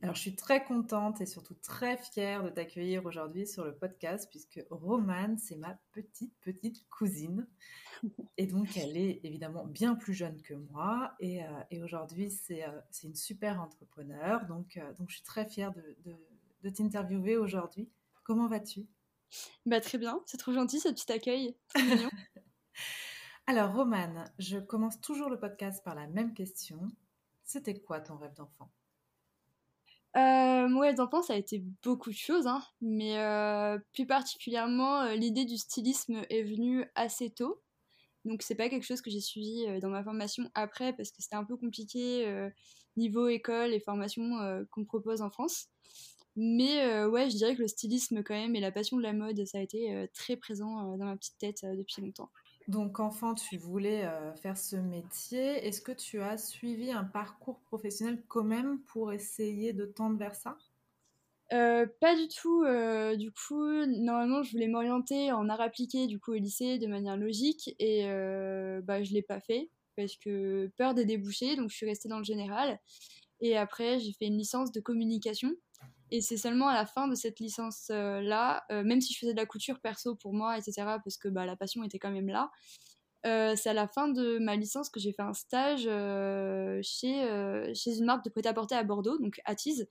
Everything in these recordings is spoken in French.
Alors, je suis très contente et surtout très fière de t'accueillir aujourd'hui sur le podcast puisque Romane, c'est ma petite, petite cousine. Et donc, elle est évidemment bien plus jeune que moi. Et, euh, aujourd'hui, euh, c'est une super entrepreneur. Donc, euh, donc, je suis très fière de, de, t'interviewer aujourd'hui. Comment vas-tu? Bah, Très bien. C'est trop gentil ce petit accueil. Alors, Romane, je commence toujours le podcast par la même question. C'était quoi ton rêve d'enfant? Euh, ouais, d'enfant, ça a été beaucoup de choses, hein, mais euh, plus particulièrement, euh, l'idée du stylisme est venue assez tôt. Donc, c'est pas quelque chose que j'ai suivi euh, dans ma formation après parce que c'était un peu compliqué niveau école et formation qu'on propose en France. Mais ouais, je dirais que le stylisme, quand même, et la passion de la mode, ça a été très présent dans ma petite tête depuis longtemps. Donc, enfant, tu voulais euh, faire ce métier. Est-ce que tu as suivi un parcours professionnel quand même pour essayer de tendre vers ça? Euh, pas du tout. Euh, du coup, normalement, je voulais m'orienter en art appliqué du coup au lycée de manière logique et bah je l'ai pas fait parce que peur des débouchés, donc je suis restée dans le général. Et après, j'ai fait une licence de communication et c'est seulement à la fin de cette licence-là, euh, même si je faisais de la couture perso pour moi, etc., parce que bah, la passion était quand même là, euh, c'est à la fin de ma licence que j'ai fait un stage euh, chez, chez une marque de prêt-à-porter à Bordeaux, donc Attise.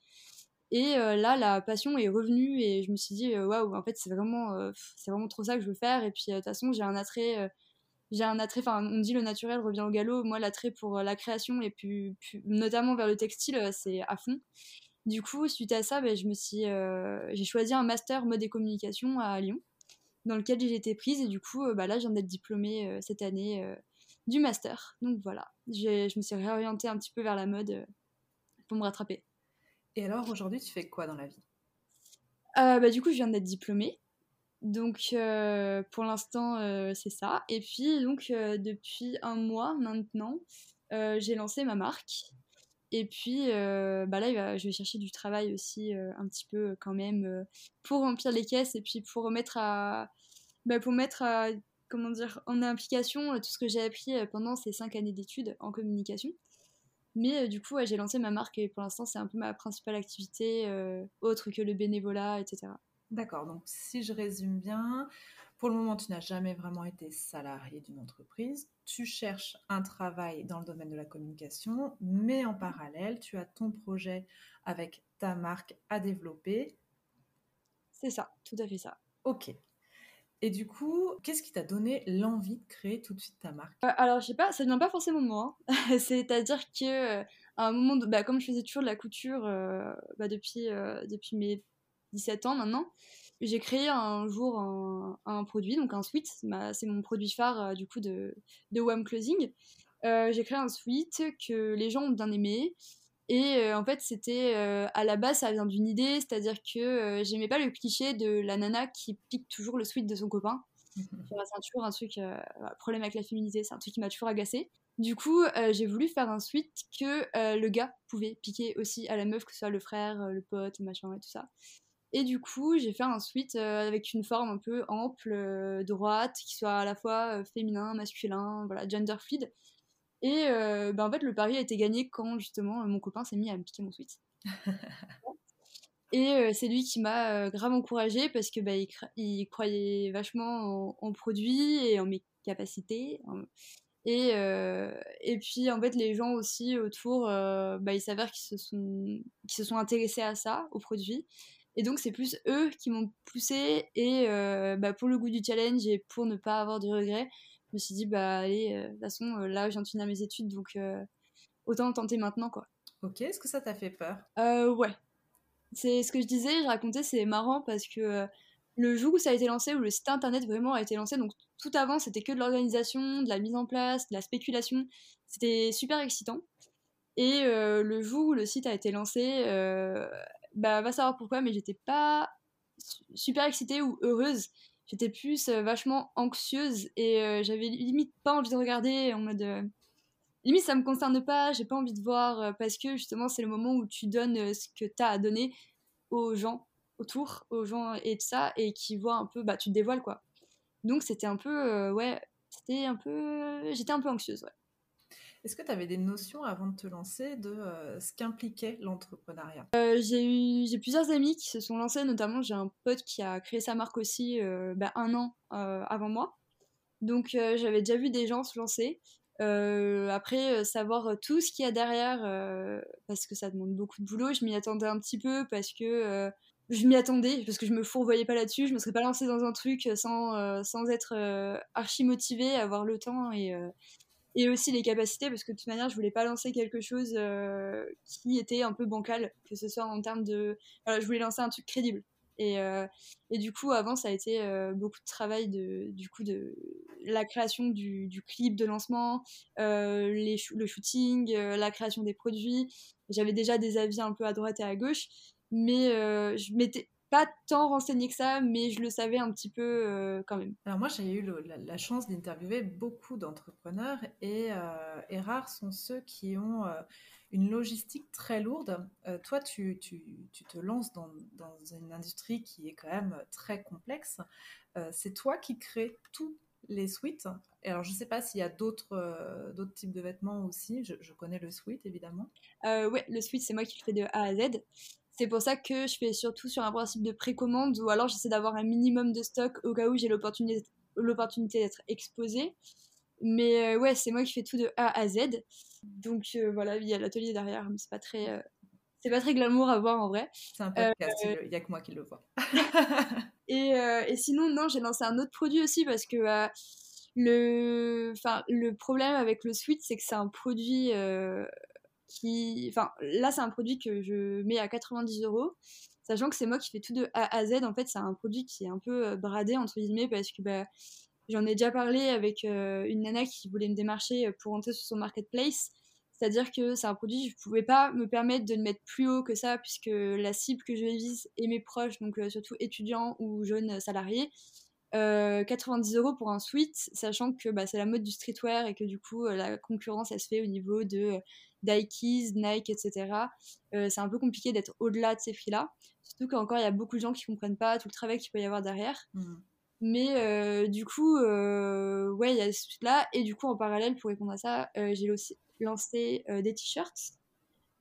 Et là, la passion est revenue et je me suis dit, waouh, en fait, c'est vraiment, c'est vraiment trop ça que je veux faire. Et puis, de toute façon, j'ai un attrait j'ai un attrait, enfin on dit le naturel revient au galop, moi l'attrait pour la création et puis, puis, notamment vers le textile c'est à fond. Du coup, suite à ça, je me suis, euh, j'ai choisi un master mode et communication à Lyon, dans lequel j'ai été prise. Et du coup, euh, bah, là, je viens d'être diplômée euh, cette année du master. Donc voilà, je me suis réorientée un petit peu vers la mode pour me rattraper. Et alors, aujourd'hui, tu fais quoi dans la vie? Bah, Du coup, je viens d'être diplômée. Donc pour l'instant, c'est ça. Et puis, donc, depuis un mois maintenant, j'ai lancé ma marque et puis euh, bah là, je vais chercher du travail aussi euh, un petit peu quand même euh, pour remplir les caisses et puis pour mettre à, bah, pour mettre à, comment dire, en implication tout ce que j'ai appris pendant ces cinq années d'études en communication. Mais du coup, j'ai lancé ma marque et pour l'instant, c'est un peu ma principale activité, autre que le bénévolat, etc. D'accord, donc si je résume bien, pour le moment, tu n'as jamais vraiment été salarié d'une entreprise. Tu cherches un travail dans le domaine de la communication, mais en parallèle, tu as ton projet avec ta marque à développer. C'est ça, tout à fait ça. Ok. Et du coup, qu'est-ce qui t'a donné l'envie de créer tout de suite ta marque? Euh, Alors, je sais pas, ça ne vient pas forcément de moi. Hein. C'est-à-dire que euh, à un moment, bah, comme je faisais toujours de la couture euh, bah, depuis, depuis mes 17 ans maintenant, j'ai créé un jour un, produit, donc un sweat, c'est mon produit phare euh, du coup de, de WAM Closing. Euh, j'ai créé un sweat que les gens ont bien aimé. Et euh, en fait, c'était à la base, ça vient d'une idée, c'est-à-dire que j'aimais pas le cliché de la nana qui pique toujours le sweat de son copain. c'est toujours un truc, problème avec la féminité, c'est un truc qui m'a toujours agacé. Du coup, j'ai voulu faire un sweat que le gars pouvait piquer aussi à la meuf, que ce soit le frère, le pote, machin et tout ça. Et du coup, j'ai fait un sweat euh, avec une forme un peu ample, euh, droite, qui soit à la fois euh, féminin, masculin, voilà, gender fluid. Et ben, en fait, le pari a été gagné quand justement mon copain s'est mis à me piquer mon sweat. Et c'est lui qui m'a grave encouragée parce que bah, il, croyait vachement en, en, produit et en mes capacités. Et, et puis en fait, les gens aussi autour, bah, il s'avère qu'ils se, sont, se sont intéressés à ça, au produit. Et donc, c'est plus eux qui m'ont poussé. Et euh, bah, pour le goût du challenge et pour ne pas avoir de regrets, je me suis dit, bah allez, de toute façon, là, je viens de finir mes études, donc autant tenter maintenant, quoi. Ok, est-ce que ça t'a fait peur? Ouais. C'est ce que je disais, je racontais, c'est marrant parce que le jour où ça a été lancé, où le site internet vraiment a été lancé, donc tout avant c'était que de l'organisation, de la mise en place, de la spéculation, c'était super excitant. Et le jour où le site a été lancé, bah va savoir pourquoi, mais j'étais pas super excitée ou heureuse. J'étais plus vachement anxieuse et j'avais limite pas envie de regarder en mode limite ça me concerne pas, j'ai pas envie de voir parce que justement c'est le moment où tu donnes ce que tu as à donner aux gens autour, aux gens et de ça, et qui voient un peu, bah tu te dévoiles quoi. Donc c'était un peu, euh, ouais, c'était un peu, j'étais un peu anxieuse, ouais. Est-ce que tu avais des notions avant de te lancer de euh, ce qu'impliquait l'entrepreneuriat? Euh, J'ai eu j'ai plusieurs amis qui se sont lancés, notamment j'ai un pote qui a créé sa marque aussi bah, un an avant moi. Donc j'avais déjà vu des gens se lancer. après, savoir tout ce qu'il y a derrière, parce que ça demande beaucoup de boulot, je m'y attendais un petit peu parce que je m'y attendais parce que je me fourvoyais pas là-dessus. Je me serais pas lancée dans un truc sans, euh, sans être euh, archi motivée, avoir le temps et, euh, et aussi les capacités parce que de toute manière, je voulais pas lancer quelque chose qui était un peu bancal, que ce soit en termes de. Voilà, je voulais lancer un truc crédible. Et, et du coup, avant, ça a été beaucoup de travail de, du coup, de la création du, du clip de lancement, les le shooting, la création des produits. J'avais déjà des avis un peu à droite et à gauche mais euh, je m'étais pas tant renseignée que ça, mais je le savais un petit peu euh, quand même. Alors moi, j'ai eu la, chance d'interviewer beaucoup d'entrepreneurs et, euh, et, rares sont ceux qui ont une logistique très lourde. toi, tu, tu, tu, te lances dans, dans, une industrie qui est quand même très complexe. C'est toi qui crée tous les suites. alors, je ne sais pas s'il y a d'autres d'autres types de vêtements aussi. Je, je connais le suite, évidemment. ouais, le suite, c'est moi qui le fais de A à Z. C'est pour ça que je fais surtout sur un principe de précommande ou alors j'essaie d'avoir un minimum de stock au cas où j'ai l'opportunité d'être exposée. Mais euh, ouais, c'est moi qui fais tout de A à Z. Donc euh, voilà, il y a l'atelier derrière, mais c'est pas très euh, c'est pas très glamour à voir en vrai. C'est un podcast, il n'y a que moi qui le vois. et, et, sinon, non, j'ai lancé un autre produit aussi parce que le, le problème avec le sweat, c'est que c'est un produit Enfin, là, c'est un produit que je mets à 90 euros, sachant que c'est moi qui fais tout de A à Z. En fait, c'est un produit qui est un peu euh, bradé, entre guillemets, parce que bah, j'en ai déjà parlé avec euh, une nana qui voulait me démarcher euh, pour entrer sur son marketplace. C'est-à-dire que c'est un produit, je ne pouvais pas me permettre de le mettre plus haut que ça, puisque la cible que je vise est mes proches, donc surtout étudiants ou jeunes salariés. 90 euros pour un sweat, sachant que bah, c'est la mode du streetwear et que du coup la concurrence elle se fait au niveau de Dikes, Nike, etc. Euh, c'est un peu compliqué d'être au-delà de ces prix-là. Surtout qu'encore, il y a beaucoup de gens qui comprennent pas tout le travail qu'il peut y avoir derrière. Mmh. Mais euh, du coup, euh, ouais, il y a ce truc-là. Et du coup, en parallèle, pour répondre à ça, j'ai aussi lancé des t-shirts.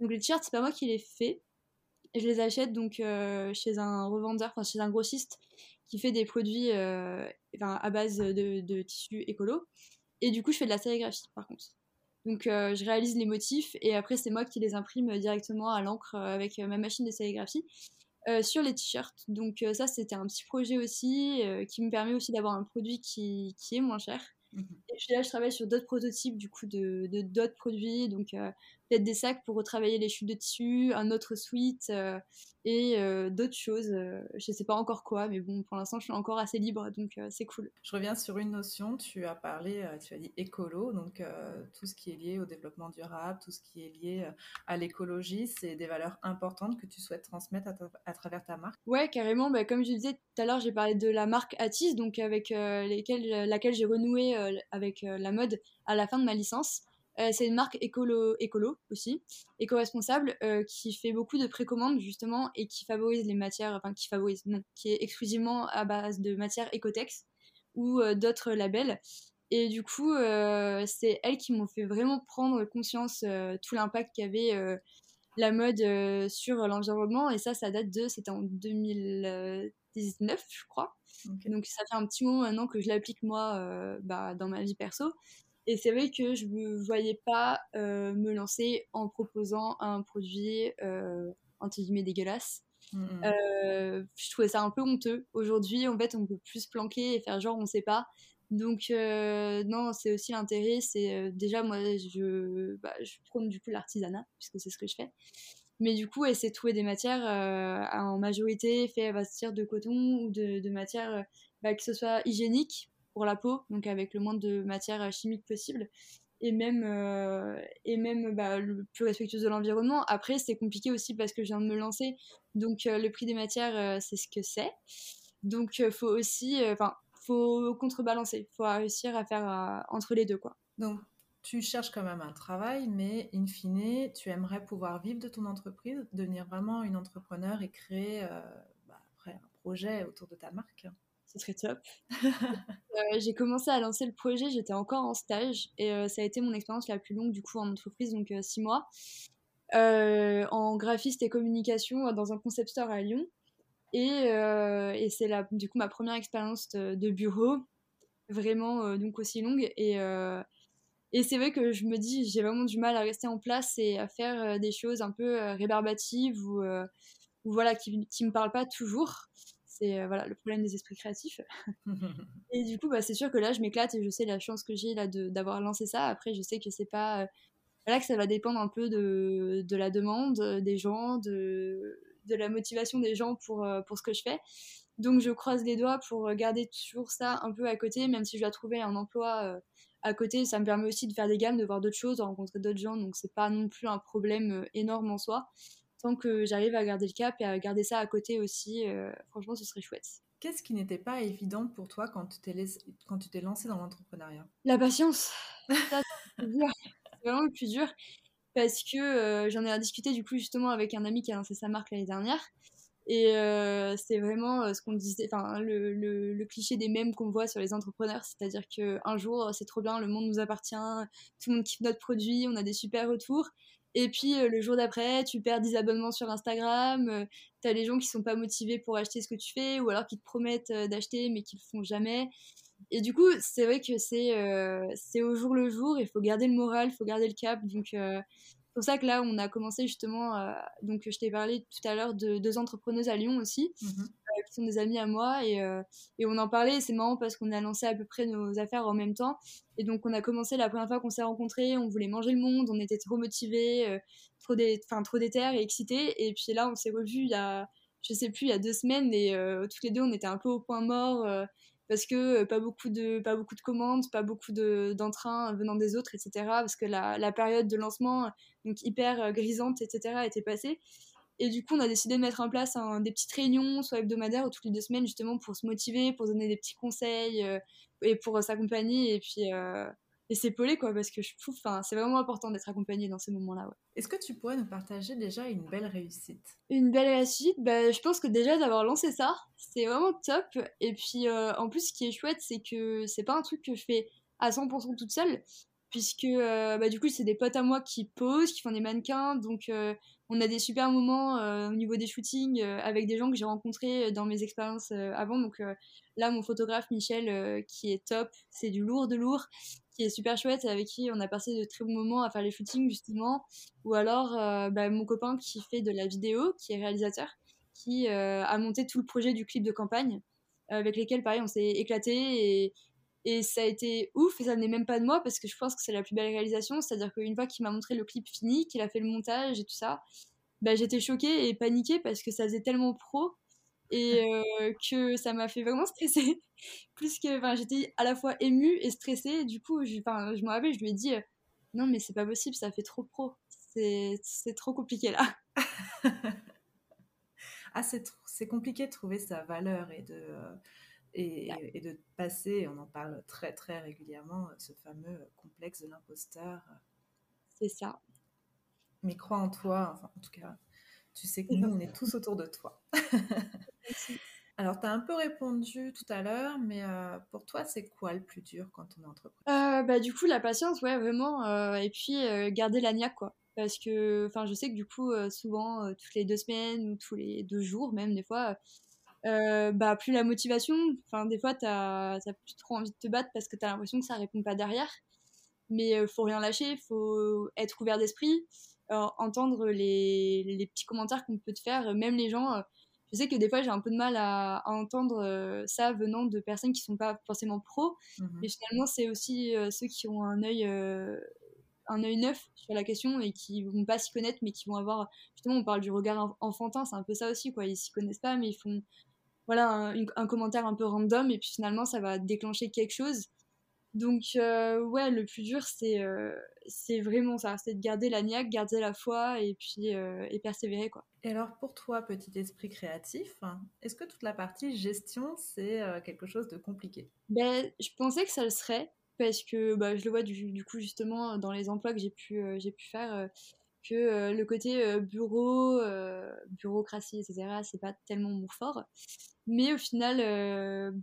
Donc les t-shirts, c'est pas moi qui les fais. Je les achète donc chez un revendeur, enfin chez un grossiste qui fait des produits à base de, de tissus écolo. Et du coup, je fais de la sérigraphie par contre. Donc euh, je réalise les motifs et après c'est moi qui les imprime directement à l'encre euh, avec euh, ma machine de sérigraphie sur les t-shirts. Donc ça c'était un petit projet aussi qui me permet aussi d'avoir un produit qui, est moins cher. Mmh et là, je travaille sur d'autres prototypes du coup de d'autres produits, donc peut-être des sacs pour retravailler les chutes de tissu, un autre suite euh, et euh, d'autres choses. Euh, je sais pas encore quoi, mais bon, pour l'instant, je suis encore assez libre, donc c'est cool. Je reviens sur une notion. Tu as parlé, tu as dit écolo, donc tout ce qui est lié au développement durable, tout ce qui est lié à l'écologie, c'est des valeurs importantes que tu souhaites transmettre à, travers ta marque? Ouais, carrément. Bah, comme je disais tout à l'heure, j'ai parlé de la marque Atis, donc avec lesquelles, laquelle j'ai renoué avec la mode à la fin de ma licence. Euh, c'est une marque écolo, écolo aussi, éco-responsable, euh, qui fait beaucoup de précommandes justement et qui favorise les matières, enfin qui favorise, qui est exclusivement à base de matières Ecotex ou euh, d'autres labels. Et du coup, c'est elles qui m'ont fait vraiment prendre conscience tout l'impact qu'avait la mode sur l'environnement. Et ça, ça date de, c'était en 2019, je crois. Donc ça fait un petit moment maintenant que je l'applique moi bah, dans ma vie perso. Et c'est vrai que je ne voyais pas euh, me lancer en proposant un produit, euh, entre guillemets, dégueulasse. Mmh. Euh, je trouvais ça un peu honteux. Aujourd'hui, en fait, on peut plus se planquer et faire genre on sait pas. Donc, non, c'est aussi l'intérêt. C'est déjà, moi, je, bah, je prône du coup l'artisanat, puisque c'est ce que je fais. Mais du coup, essayer de trouver des matières en majorité faites à partir de coton ou de, de matières bah, que ce soit hygiénique pour la peau, donc avec le moins de matières chimiques possible, et même, et même bah, le plus respectueuse de l'environnement. Après, c'est compliqué aussi parce que je viens de me lancer, donc le prix des matières, c'est ce que c'est. Donc, faut aussi, enfin, faut contrebalancer, faut réussir à faire entre les deux, quoi. Donc, tu cherches quand même un travail, mais in fine, tu aimerais pouvoir vivre de ton entreprise, devenir vraiment une entrepreneur et créer bah, après un projet autour de ta marque. Ce serait top. Euh, j'ai commencé à lancer le projet, j'étais encore en stage et euh, ça a été mon expérience la plus longue du coup en entreprise, donc euh, six mois, en graphiste et communication dans un concept store à Lyon. Et, et c'est du coup ma première expérience de, bureau, vraiment donc aussi longue. Et, et c'est vrai que je me dis, j'ai vraiment du mal à rester en place et à faire des choses un peu rébarbatives ou, ou voilà, qui ne me parlent pas toujours c'est euh, voilà le problème des esprits créatifs. et du coup, bah, c'est sûr que là, je m'éclate et je sais la chance que j'ai là d'avoir lancé ça. Après, je sais que c'est pas euh, que ça va dépendre un peu de, de la demande des gens, de, de la motivation des gens pour, euh, pour ce que je fais. Donc, je croise les doigts pour garder toujours ça un peu à côté, même si je dois trouver un emploi à côté. Ça me permet aussi de faire des gammes, de voir d'autres choses, de rencontrer d'autres gens. Donc, c'est pas non plus un problème énorme en soi tant que j'arrive à garder le cap et à garder ça à côté aussi, euh, franchement, ce serait chouette. Qu'est-ce qui n'était pas évident pour toi quand tu t'es, quand tu t'es lancé dans l'entrepreneuriat? La patience. c'est vraiment le plus dur parce que euh, j'en ai discuté du coup justement avec un ami qui a lancé sa marque l'année dernière. Et euh, c'est vraiment ce qu'on disait, enfin le, cliché des mêmes qu'on voit sur les entrepreneurs, c'est-à-dire qu'un jour c'est trop bien, le monde nous appartient, tout le monde kiffe notre produit, on a des super retours, et puis euh, le jour d'après, tu perds 10 abonnements sur Instagram, euh, tu as les gens qui sont pas motivés pour acheter ce que tu fais ou alors qui te promettent euh, d'acheter mais qui le font jamais. Et du coup, c'est vrai que c'est au jour le jour, il faut garder le moral, il faut garder le cap. Donc c'est pour ça que là, on a commencé justement, donc je t'ai parlé tout à l'heure de deux entrepreneuses à Lyon aussi. Mmh qui sont des amis à moi et, euh, et on en parlait. C'est marrant parce qu'on a lancé à peu près nos affaires en même temps. Et donc, on a commencé la première fois qu'on s'est rencontrés, on voulait manger le monde, on était trop motivés, euh, trop, dé... trop déter et excités. Et puis là, on s'est revus il y a, je sais plus, il y a deux semaines et euh, toutes les deux, on était un peu au point mort parce que pas beaucoup de pas beaucoup de commandes, pas beaucoup de d'entrain venant des autres, etc. Parce que la, la période de lancement donc hyper grisante, etc. était passée. Et du coup, on a décidé de mettre en place des petites réunions, soit hebdomadaires ou toutes les deux semaines, justement pour se motiver, pour donner des petits conseils euh, et pour euh, s'accompagner et puis euh, et s'épauler, quoi, parce que je trouve, c'est vraiment important d'être accompagné dans ces moments-là. Ouais. Est-ce que tu pourrais nous partager déjà une belle réussite? Une belle réussite, bah, je pense que déjà d'avoir lancé ça, c'est vraiment top. Et puis en plus, ce qui est chouette, c'est que c'est pas un truc que je fais à 100% toute seule puisque bah, du coup c'est des potes à moi qui posent, qui font des mannequins, donc on a des super moments euh, au niveau des shootings euh, avec des gens que j'ai rencontrés euh, dans mes expériences avant. Donc là, mon photographe Michel, qui est top, c'est du lourd de lourd, qui est super chouette, avec qui on a passé de très bons moments à faire les shootings justement. Ou alors bah, mon copain qui fait de la vidéo, qui est réalisateur, qui a monté tout le projet du clip de campagne, avec lesquels pareil on s'est éclaté et et ça a été ouf, et ça venait même pas de moi, parce que je pense que c'est la plus belle réalisation. C'est-à-dire qu'une fois qu'il m'a montré le clip fini, qu'il a fait le montage et tout ça, bah, j'étais choquée et paniquée parce que ça faisait tellement pro et euh, que ça m'a fait vraiment stresser. Plus que, enfin, j'étais à la fois émue et stressée. du coup, je, je me rappelle, je lui ai dit, euh, non, mais c'est pas possible, ça fait trop pro. C'est trop compliqué là. ah, c'est compliqué de trouver sa valeur et de. Euh, et, de passer, on en parle très très régulièrement, ce fameux complexe de l'imposteur. C'est ça. Mais crois en toi, enfin en tout cas, tu sais que nous, on est tous autour de toi. Alors, tu as un peu répondu tout à l'heure, mais euh, pour toi, c'est quoi le plus dur quand on est entrepreneur? Euh, bah, Du coup, la patience, ouais, vraiment. Euh, et puis, garder la niaque, quoi. Parce que, enfin, je sais que du coup, souvent, toutes les deux semaines ou tous les deux jours, même des fois, euh, bah, plus la motivation. Enfin, des fois, tu as, plus trop envie de te battre parce que tu as l'impression que ça répond pas derrière. Mais euh, faut rien lâcher, faut être ouvert d'esprit, euh, entendre les, les, petits commentaires qu'on peut te faire, même les gens. je sais que des fois j'ai un peu de mal à, entendre ça venant de personnes qui sont pas forcément pros, mais finalement c'est aussi ceux qui ont un œil un œil neuf sur la question et qui vont pas s'y connaître mais qui vont avoir justement on parle du regard enfantin c'est un peu ça aussi quoi ils s'y connaissent pas mais ils font voilà un, commentaire un peu random et puis finalement ça va déclencher quelque chose. Donc euh, ouais le plus dur c'est euh, c'est vraiment ça. C'est de garder la niaque garder la foi et puis euh, et persévérer quoi. Et alors pour toi petit esprit créatif est-ce que toute la partie gestion c'est quelque chose de compliqué? Ben je pensais que ça le serait parce que bah, je le vois du, coup justement dans les emplois que j'ai pu, j'ai pu faire, que euh, le côté bureau, bureaucratie, etc., c'est pas tellement mon fort. Mais au final,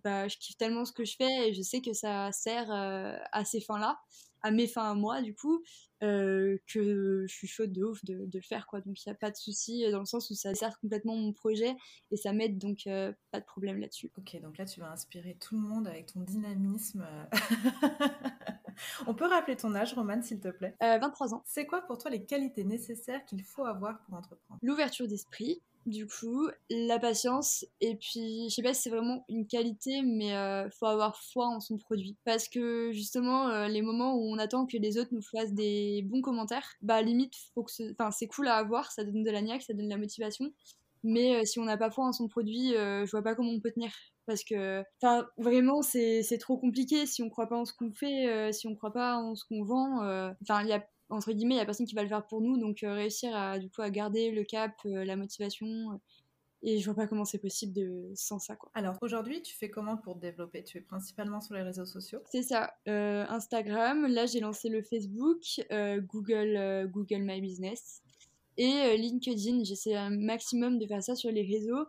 bah, je kiffe tellement ce que je fais et je sais que ça sert à ces fins-là à mes fins à moi du coup euh, que je suis chaude de ouf de, le faire quoi donc il n'y a pas de souci dans le sens où ça sert complètement mon projet et ça m'aide donc euh, pas de problème là-dessus ok donc là tu vas inspirer tout le monde avec ton dynamisme on peut rappeler ton âge Romane s'il te plaît? 23 euh, ans c'est quoi pour toi les qualités nécessaires qu'il faut avoir pour entreprendre? L'ouverture d'esprit du coup, la patience, et puis je sais pas si c'est vraiment une qualité, mais euh, faut avoir foi en son produit. Parce que justement, euh, les moments où on attend que les autres nous fassent des bons commentaires, bah limite, faut que enfin, c'est cool à avoir, ça donne de la niaque, ça donne de la motivation. Mais euh, si on n'a pas foi en son produit, je vois pas comment on peut tenir. Parce que, vraiment, c'est trop compliqué si on croit pas en ce qu'on fait, si on croit pas en ce qu'on vend. Enfin, il y a entre guillemets, il y a personne qui va le faire pour nous, donc euh, réussir à du coup à garder le cap, euh, la motivation. Euh, et je vois pas comment c'est possible de sans ça quoi. Alors aujourd'hui, tu fais comment pour te développer? Tu es principalement sur les réseaux sociaux? C'est ça, Instagram. Là, j'ai lancé le Facebook, Google, Google My Business et LinkedIn. J'essaie un maximum de faire ça sur les réseaux.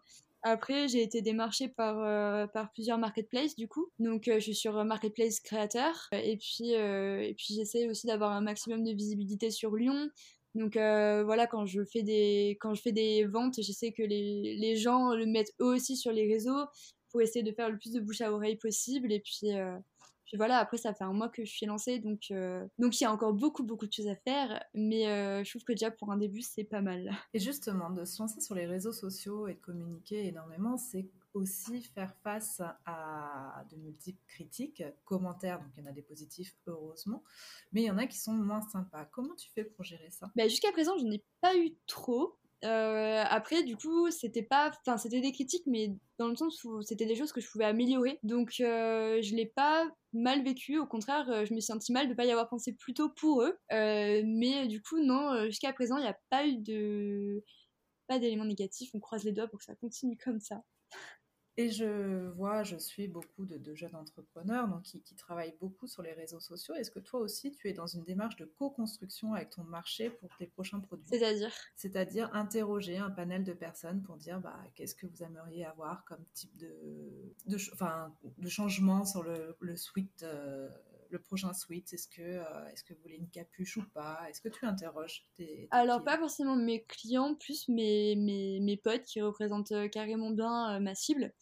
Après, j'ai été démarchée par, euh, par plusieurs marketplaces du coup. Donc, euh, je suis sur Marketplace Créateur. Et puis, euh, puis j'essaie aussi d'avoir un maximum de visibilité sur Lyon. Donc voilà, quand je fais des quand je fais des ventes, j'essaie que les, les gens le mettent eux aussi sur les réseaux pour essayer de faire le plus de bouche à oreille possible. Et puis puis voilà, après, ça fait un mois que je suis lancée, donc euh, donc il y a encore beaucoup, beaucoup de choses à faire, mais euh, je trouve que déjà pour un début, c'est pas mal. Et justement, de se lancer sur les réseaux sociaux et de communiquer énormément, c'est aussi faire face à de multiples critiques, commentaires, donc il y en a des positifs, heureusement, mais il y en a qui sont moins sympas. Comment tu fais pour gérer ça? Bah, Jusqu'à présent, je n'ai pas eu trop. Euh, après, du coup, c'était pas, enfin, c'était des critiques, mais dans le sens où c'était des choses que je pouvais améliorer. Donc, euh, je l'ai pas mal vécu. Au contraire, euh, je me suis senti mal de pas y avoir pensé plus tôt pour eux. mais du coup, non, jusqu'à présent, il n'y a pas eu de, pas d'éléments négatifs. On croise les doigts pour que ça continue comme ça. Et je vois, je suis beaucoup de, jeunes entrepreneurs donc qui, travaillent beaucoup sur les réseaux sociaux. Est-ce que toi aussi, tu es dans une démarche de co-construction avec ton marché pour tes prochains produits? C'est-à-dire? C'est-à-dire interroger un panel de personnes pour dire bah, qu'est-ce que vous aimeriez avoir comme type de, de, de changement sur le, le suite euh, le prochain suite Est-ce que, euh, est-ce que vous voulez une capuche ou pas? Est-ce que tu interroges tes, Alors, pas forcément mes clients, plus mes, mes, mes potes qui représentent euh, carrément bien euh, ma cible.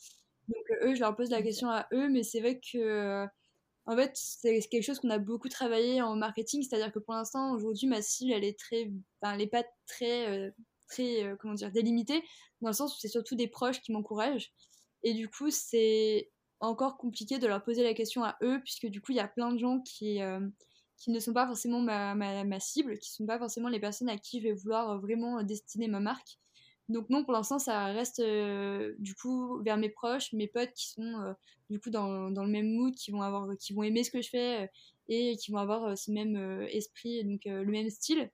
Donc, eux, je leur pose la question à eux, mais c'est vrai que. En fait, c'est quelque chose qu'on a beaucoup travaillé en marketing, c'est-à-dire que pour l'instant, aujourd'hui, ma cible, elle est très, enfin, elle est pas très, très, comment dire, délimitée, dans le sens où c'est surtout des proches qui m'encouragent. Et du coup, c'est encore compliqué de leur poser la question à eux, puisque du coup, il y a plein de gens qui, euh, qui ne sont pas forcément ma, ma, ma, cible, qui ne sont pas forcément les personnes à qui je vais vouloir euh, vraiment destiner ma marque. Donc non, pour l'instant, ça reste euh, du coup vers mes proches, mes potes qui sont du coup dans, dans, le même mood, qui vont avoir, qui vont aimer ce que je fais et qui vont avoir ce même esprit, donc le même style.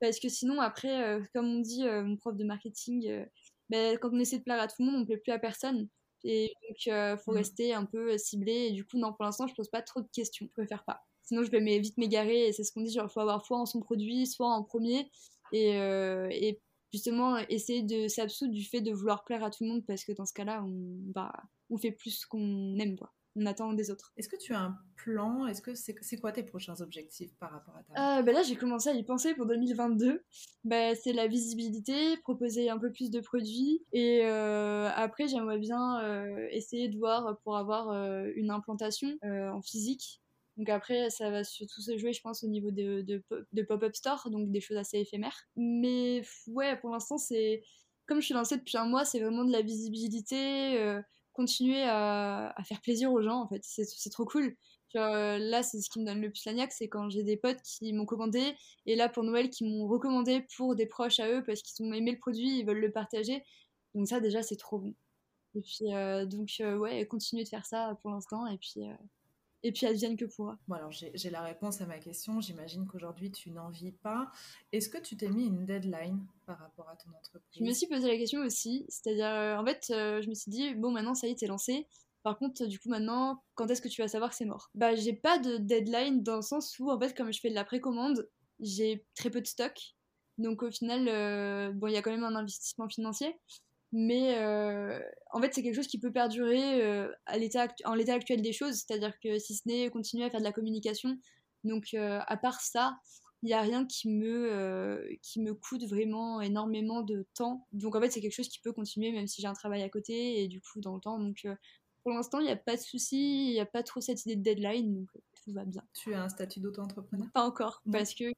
Parce que sinon, après, comme on dit, mon prof de marketing, ben, quand on essaie de plaire à tout le monde, on ne plaît plus à personne. Et donc, il euh, faut mm. rester un peu euh, ciblé. Et du coup, non, pour l'instant, je pose pas trop de questions. Je préfère pas. Sinon, je vais vite m'égarer. Et c'est ce qu'on dit, genre, faut avoir foi en son produit, soit en premier. Et, euh, et justement, essayer de s'absoudre du fait de vouloir plaire à tout le monde. Parce que dans ce cas-là, on, bah, on fait plus ce qu'on aime, quoi on attend des autres. Est-ce que tu as un plan? Est-ce que c'est quoi tes prochains objectifs par rapport à ta euh, bah Là, j'ai commencé à y penser pour 2022. Bah, c'est la visibilité, proposer un peu plus de produits. Et euh, après, j'aimerais bien euh, essayer de voir pour avoir euh, une implantation en physique. Donc après, ça va surtout se jouer, je pense, au niveau de, de, de pop-up store, donc des choses assez éphémères. Mais ouais, pour l'instant, c'est comme je suis lancée depuis un mois, c'est vraiment de la visibilité, continuer à, faire plaisir aux gens, en fait. C'est trop cool. là, c'est ce qui me donne le plus la niaque, c'est quand j'ai des potes qui m'ont commandé, et là, pour Noël, qui m'ont recommandé pour des proches à eux, parce qu'ils ont aimé le produit, ils veulent le partager. Donc ça, déjà, c'est trop bon. Et puis, euh, donc, euh, ouais, continuer de faire ça pour l'instant, et puis, euh, et puis advienne que pourra. Bon, alors j'ai la réponse à ma question. J'imagine qu'aujourd'hui, tu n'en vis pas. Est-ce que tu t'es mis une deadline par rapport à ton entreprise? Je me suis posé la question aussi. C'est-à-dire, en fait, je me suis dit, bon, maintenant, ça y est, t'es lancé. Par contre, du coup, maintenant, quand est-ce que tu vas savoir que c'est mort? Bah, j'ai pas de deadline dans le sens où, en fait, comme je fais de la précommande, j'ai très peu de stock. Donc, au final, bon, il y a quand même un investissement financier mais euh, en fait c'est quelque chose qui peut perdurer euh, à l'état en l'état actuel des choses. C'est-à-dire que si ce n'est continuer à faire de la communication donc euh, à part ça il n'y a rien qui me qui me coûte vraiment énormément de temps. Donc en fait c'est quelque chose qui peut continuer même si j'ai un travail à côté et du coup dans le temps. Donc pour l'instant il n'y a pas de souci il n'y a pas trop cette idée de deadline. Donc tout va bien. Tu as un statut d'auto-entrepreneur? Pas encore parce que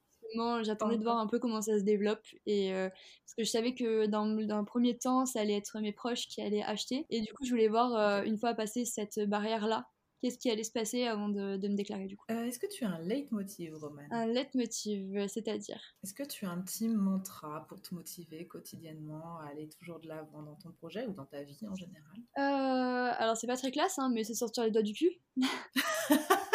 j'attendais de voir un peu comment ça se développe. Et, euh, parce que je savais que dans, dans, un premier temps, ça allait être mes proches qui allaient acheter. Et du coup, je voulais voir, euh, une fois passé cette barrière-là, qu'est-ce qui allait se passer avant de, de me déclarer du coup. Euh, est-ce que tu as un leitmotiv, Roman? Un leitmotiv, c'est-à-dire? Est-ce que tu as un petit mantra pour te motiver quotidiennement à aller toujours de l'avant dans ton projet ou dans ta vie en général? Alors, c'est pas très classe, hein, mais c'est sortir les doigts du cul.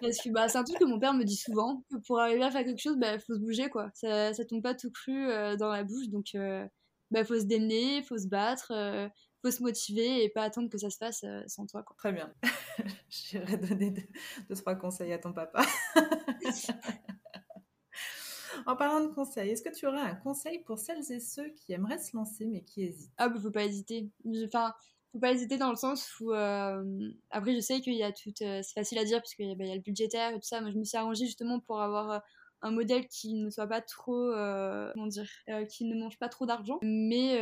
Parce que bah, c'est un truc que mon père me dit souvent, que pour arriver à faire quelque chose, il bah, faut se bouger, quoi. Ça, ça tombe pas tout cru euh, dans la bouche, donc euh, bah, faut se démener, faut se battre, euh, faut se motiver et pas attendre que ça se fasse sans toi, quoi. Très bien. J'irai donner deux, deux, trois conseils à ton papa. en parlant de conseils, est-ce que tu aurais un conseil pour celles et ceux qui aimeraient se lancer mais qui hésitent? Ah, bah, faut pas hésiter. Enfin, faut pas hésiter dans le sens où euh, après je sais qu'il y a tout euh, c'est facile à dire parce qu'il bah, y a le budgétaire et tout ça moi je me suis arrangée justement pour avoir euh, un modèle qui ne soit pas trop comment dire qui ne mange pas trop d'argent. Mais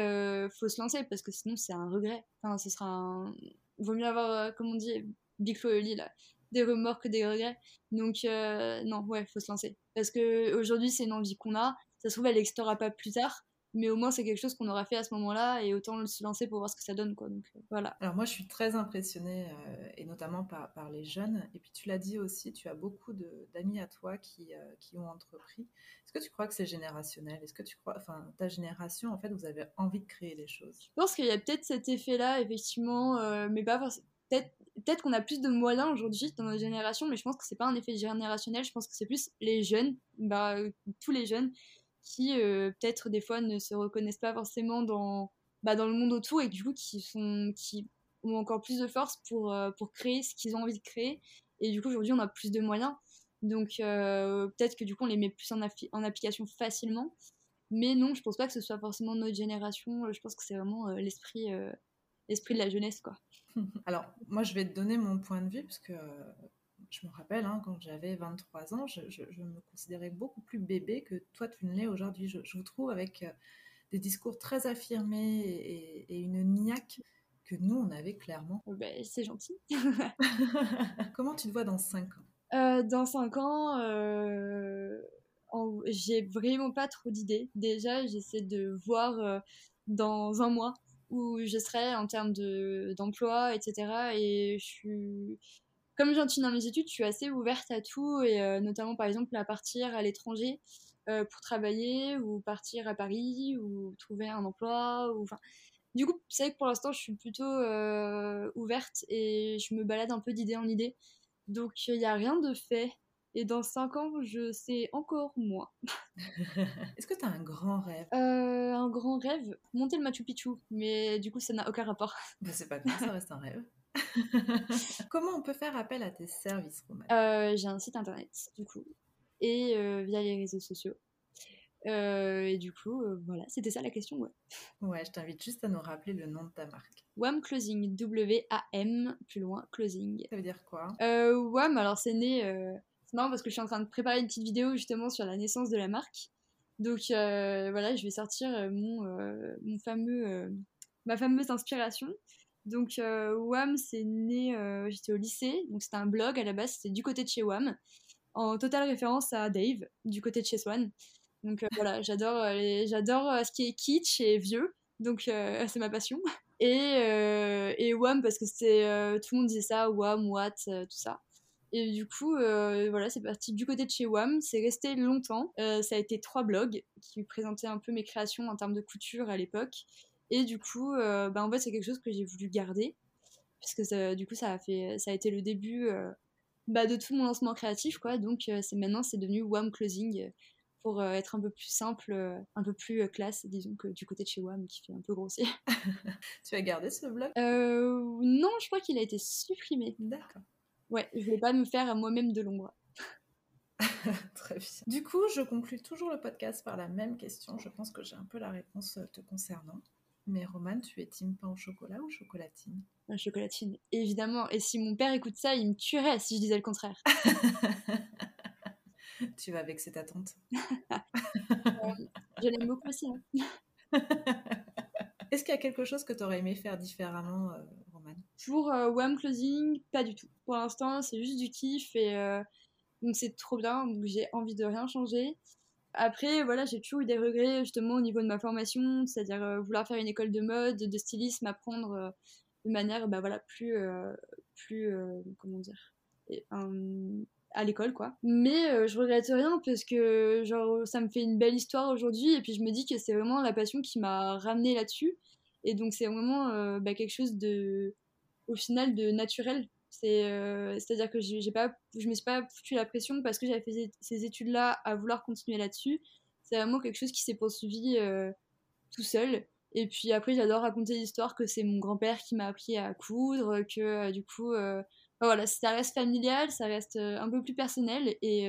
faut se lancer parce que sinon c'est un regret. Enfin ce sera un vaut mieux avoir comme on dit big flow là des remords que des regrets. Donc non ouais faut se lancer. Parce que aujourd'hui c'est une envie qu'on a. Ça se trouve elle n'existera pas plus tard mais au moins c'est quelque chose qu'on aura fait à ce moment-là et autant se lancer pour voir ce que ça donne quoi. Donc euh, voilà. Alors moi je suis très impressionnée euh, et notamment par, par, les jeunes. Et puis tu l'as dit aussi tu as beaucoup d'amis à toi qui, euh, qui ont entrepris. Est-ce que tu crois que c'est générationnel? Est-ce que tu crois enfin ta génération en fait vous avez envie de créer des choses? Je pense qu'il y a peut-être cet effet là effectivement mais pas peut-être peut-être qu'on a plus de moyens aujourd'hui dans notre génération mais je pense que c'est pas un effet générationnel. Je pense que c'est plus les jeunes bah tous les jeunes qui euh, peut-être des fois ne se reconnaissent pas forcément dans, bah, dans le monde autour et du coup qui, sont, qui ont encore plus de force pour, euh, pour créer ce qu'ils ont envie de créer. Et du coup aujourd'hui on a plus de moyens. Donc euh, peut-être que du coup on les met plus en, en, application facilement. Mais non, je pense pas que ce soit forcément notre génération. Je pense que c'est vraiment l'esprit l'esprit de la jeunesse quoi. Alors moi je vais te donner mon point de vue parce que je me rappelle, hein, quand j'avais 23 ans, je, me considérais beaucoup plus bébé que toi, tu ne l'es aujourd'hui. Je, vous trouve avec euh, des discours très affirmés et, une niaque que nous, on avait clairement. Oh, ben, c'est gentil. Comment tu te vois dans 5 ans? Euh, Dans 5 ans, euh, j'ai vraiment pas trop d'idées. Déjà, j'essaie de voir dans un mois où je serai en termes d'emploi, etc. Et je suis comme je dans mes études, je suis assez ouverte à tout, et euh, notamment par exemple à partir à l'étranger euh, pour travailler, ou partir à Paris, ou trouver un emploi. Ou... Du coup, c'est vrai que pour l'instant, je suis plutôt euh, ouverte et je me balade un peu d'idée en idée. Donc, il n'y a rien de fait. Et dans 5 ans, je sais encore moins. Est-ce que tu as un grand rêve? Un grand rêve? Monter le Machu Picchu. Mais du coup, ça n'a aucun rapport. Bah, c'est pas grave, ça reste un rêve. Comment on peut faire appel à tes services, euh, J'ai un site internet, du coup, et euh, via les réseaux sociaux. Euh, et du coup, voilà, c'était ça la question, ouais. Ouais, je t'invite juste à nous rappeler le nom de ta marque. WAM Closing, W-A-M, plus loin, Closing. Ça veut dire quoi? WAM, alors c'est né... C'est marrant parce que je suis en train de préparer une petite vidéo justement sur la naissance de la marque. Donc voilà, je vais sortir mon, mon fameux, ma fameuse inspiration. Donc euh, WAM, c'est né, euh, j'étais au lycée, donc c'était un blog à la base, c'était du côté de chez WAM, en totale référence à Dave, du côté de chez Swan. Donc voilà, j'adore j'adore ce qui est kitsch et vieux. Donc c'est ma passion. Et, et WAM parce que c'était tout le monde disait ça, WAM, What, tout ça. Et du coup, voilà, c'est parti du côté de chez WAM. C'est resté longtemps. ça a été trois blogs qui présentaient un peu mes créations en termes de couture à l'époque. Et du coup, bah, en fait, c'est quelque chose que j'ai voulu garder. Puisque ça, du coup, ça a, fait, ça a été le début bah, de tout mon lancement créatif. Quoi. Donc, c'est maintenant, c'est devenu WAM Closing pour être un peu plus simple, un peu plus classe, disons, que du côté de chez WAM qui fait un peu grossier. tu as gardé ce blog? Non, je crois qu'il a été supprimé. D'accord. Ouais, je voulais pas me faire moi-même de l'ombre. Très bien. Du coup, je conclus toujours le podcast par la même question. Je pense que j'ai un peu la réponse euh, te concernant. Mais Romane, tu es team pain au chocolat ou chocolatine? La chocolatine, évidemment. Et si mon père écoute ça, il me tuerait si je disais le contraire. tu vas vexer ta tante. Je l'aime beaucoup aussi. Hein. Est-ce qu'il y a quelque chose que tu aurais aimé faire différemment, euh, pour euh, WAM Closing, pas du tout. Pour l'instant, c'est juste du kiff et euh, donc c'est trop bien. Donc j'ai envie de rien changer. Après, voilà, j'ai toujours eu des regrets justement au niveau de ma formation, c'est-à-dire euh, vouloir faire une école de mode, de stylisme, apprendre de manière, bah voilà, plus, plus, comment dire, à l'école quoi. Mais je regrette rien parce que genre ça me fait une belle histoire aujourd'hui et puis je me dis que c'est vraiment la passion qui m'a ramené là-dessus et donc c'est vraiment bah, quelque chose de au final de naturel. C'est, euh, c'est-à-dire que j'ai pas, je me suis pas foutu la pression parce que j'avais fait ces études-là à vouloir continuer là-dessus. C'est vraiment quelque chose qui s'est poursuivi euh, tout seul. Et puis après, j'adore raconter l'histoire que c'est mon grand-père qui m'a appris à coudre, que euh, du coup, voilà, ça reste familial, ça reste un peu plus personnel et,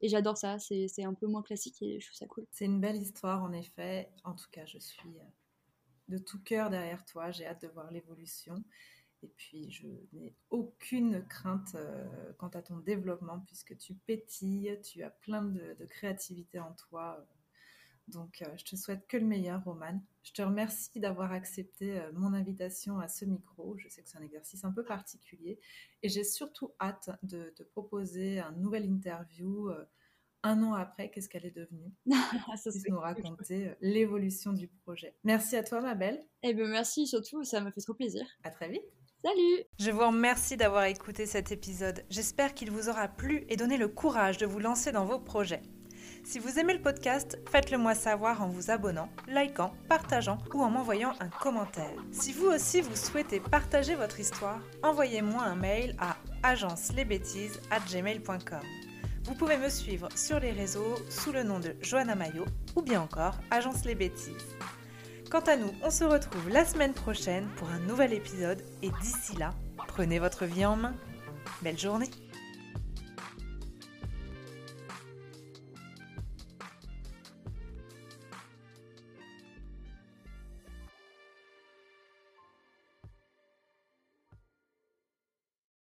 et j'adore ça. C'est, c'est un peu moins classique et je trouve ça cool. C'est une belle histoire en effet. En tout cas, je suis de tout cœur derrière toi. J'ai hâte de voir l'évolution. Et puis, je n'ai aucune crainte euh, quant à ton développement puisque tu pétilles, tu as plein de, créativité en toi. Donc, euh, je te souhaite que le meilleur, Romane. Je te remercie d'avoir accepté euh, mon invitation à ce micro. Je sais que c'est un exercice un peu particulier. Et j'ai surtout hâte de te proposer un nouvel interview un an après, qu'est-ce qu'elle est devenue? Ça nous raconter l'évolution du projet. Merci à toi, ma belle. Eh bien, merci surtout, ça m'a fait trop plaisir. À très vite. Je vous remercie d'avoir écouté cet épisode. J'espère qu'il vous aura plu et donné le courage de vous lancer dans vos projets. Si vous aimez le podcast, faites-le moi savoir en vous abonnant, likant, partageant ou en m'envoyant un commentaire. Si vous aussi vous souhaitez partager votre histoire, envoyez-moi un mail à agencelesbêtises@gmail.com. Vous pouvez me suivre sur les réseaux sous le nom de Johanna Mayo ou bien encore Agence les Bêtises. Quant à nous, on se retrouve la semaine prochaine pour un nouvel épisode et d'ici là, prenez votre vie en main. Belle journée